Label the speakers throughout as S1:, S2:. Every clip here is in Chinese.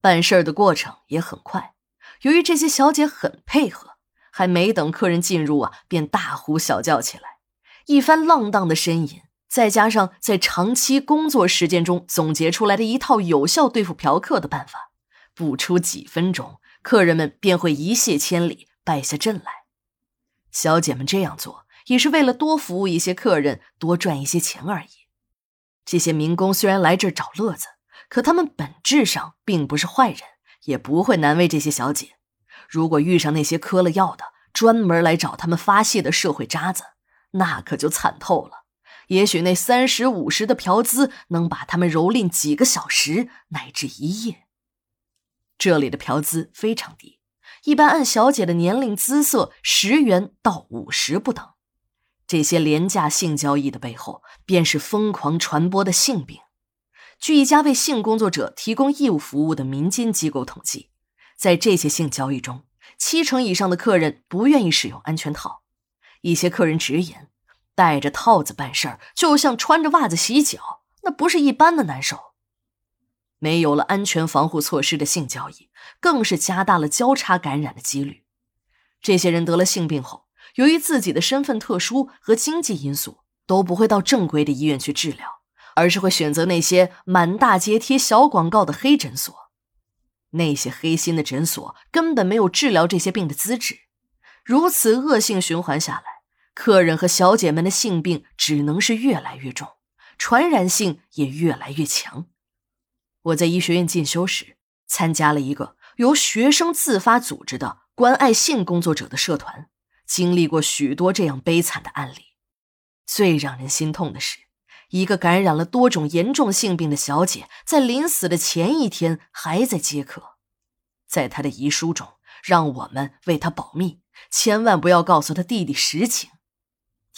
S1: 办事儿的过程也很快。由于这些小姐很配合，还没等客人进入啊，便大呼小叫起来，一番浪荡的呻吟，再加上在长期工作时间中总结出来的一套有效对付嫖客的办法，不出几分钟，客人们便会一泻千里，败下阵来。小姐们这样做也是为了多服务一些客人，多赚一些钱而已。这些民工虽然来这儿找乐子，可他们本质上并不是坏人。也不会难为这些小姐。如果遇上那些嗑了药的、专门来找他们发泄的社会渣子，那可就惨透了。也许那三十五十的嫖资能把他们蹂躏几个小时乃至一夜。这里的嫖资非常低，一般按小姐的年龄、姿色，十元到五十不等。这些廉价性交易的背后，便是疯狂传播的性病。据一家为性工作者提供义务服务的民间机构统计，在这些性交易中，七成以上的客人不愿意使用安全套。一些客人直言，带着套子办事儿就像穿着袜子洗脚，那不是一般的难受。没有了安全防护措施的性交易，更是加大了交叉感染的几率。这些人得了性病后，由于自己的身份特殊和经济因素，都不会到正规的医院去治疗。而是会选择那些满大街贴小广告的黑诊所，那些黑心的诊所根本没有治疗这些病的资质。如此恶性循环下来，客人和小姐们的性病只能是越来越重，传染性也越来越强。我在医学院进修时，参加了一个由学生自发组织的关爱性工作者的社团，经历过许多这样悲惨的案例。最让人心痛的是。一个感染了多种严重性病的小姐，在临死的前一天还在接客，在她的遗书中，让我们为她保密，千万不要告诉她弟弟实情，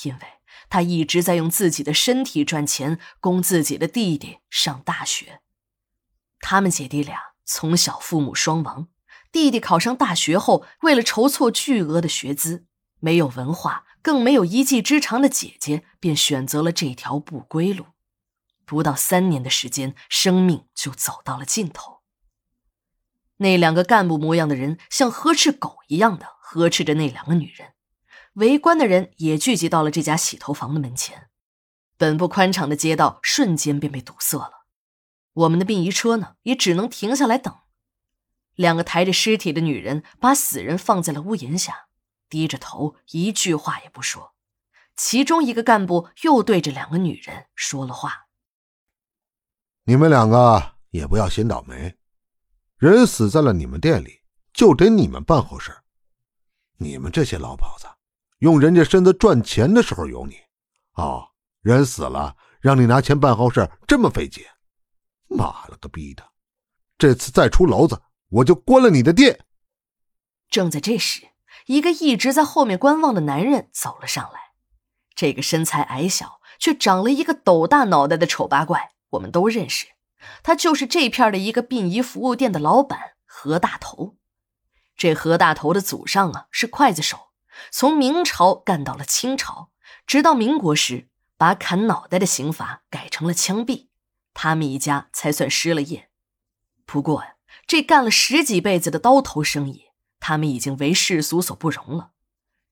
S1: 因为她一直在用自己的身体赚钱，供自己的弟弟上大学。他们姐弟俩从小父母双亡，弟弟考上大学后，为了筹措巨额的学资，没有文化。更没有一技之长的姐姐，便选择了这条不归路。不到三年的时间，生命就走到了尽头。那两个干部模样的人，像呵斥狗一样的呵斥着那两个女人。围观的人也聚集到了这家洗头房的门前，本不宽敞的街道瞬间便被堵塞了。我们的殡仪车呢，也只能停下来等。两个抬着尸体的女人把死人放在了屋檐下。低着头，一句话也不说。其中一个干部又对着两个女人说了话：“
S2: 你们两个也不要先倒霉，人死在了你们店里，就得你们办后事。你们这些老鸨子，用人家身子赚钱的时候有你，哦，人死了让你拿钱办后事，这么费劲？妈了个逼的！这次再出娄子，我就关了你的店。”
S1: 正在这时。一个一直在后面观望的男人走了上来，这个身材矮小却长了一个斗大脑袋的丑八怪，我们都认识，他就是这片的一个殡仪服务店的老板何大头。这何大头的祖上啊是刽子手，从明朝干到了清朝，直到民国时把砍脑袋的刑罚改成了枪毙，他们一家才算失了业。不过呀，这干了十几辈子的刀头生意。他们已经为世俗所不容了，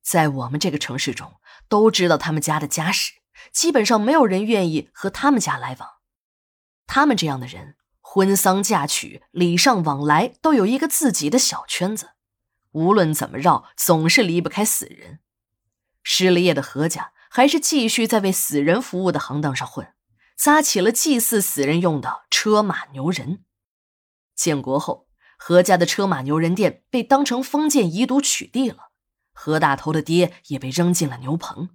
S1: 在我们这个城市中，都知道他们家的家史，基本上没有人愿意和他们家来往。他们这样的人，婚丧嫁娶、礼尚往来，都有一个自己的小圈子，无论怎么绕，总是离不开死人。失了业的何家，还是继续在为死人服务的行当上混，扎起了祭祀死人用的车马牛人。建国后。何家的车马牛人店被当成封建遗毒取缔了，何大头的爹也被扔进了牛棚。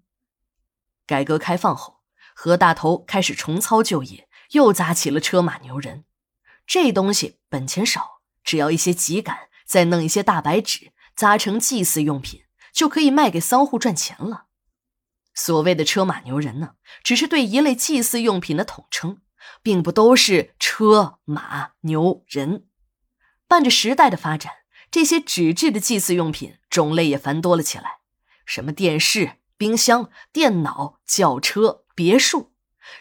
S1: 改革开放后，何大头开始重操旧业，又砸起了车马牛人。这东西本钱少，只要一些秸秆，再弄一些大白纸，砸成祭祀用品，就可以卖给商户赚钱了。所谓的车马牛人呢，只是对一类祭祀用品的统称，并不都是车马牛人。伴着时代的发展，这些纸质的祭祀用品种类也繁多了起来。什么电视、冰箱、电脑、轿车、别墅，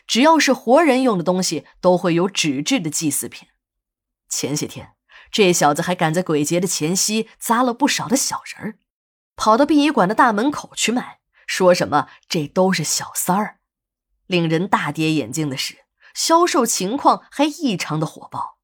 S1: 只要是活人用的东西，都会有纸质的祭祀品。前些天，这小子还赶在鬼节的前夕砸了不少的小人儿，跑到殡仪馆的大门口去卖，说什么这都是小三儿。令人大跌眼镜的是，销售情况还异常的火爆。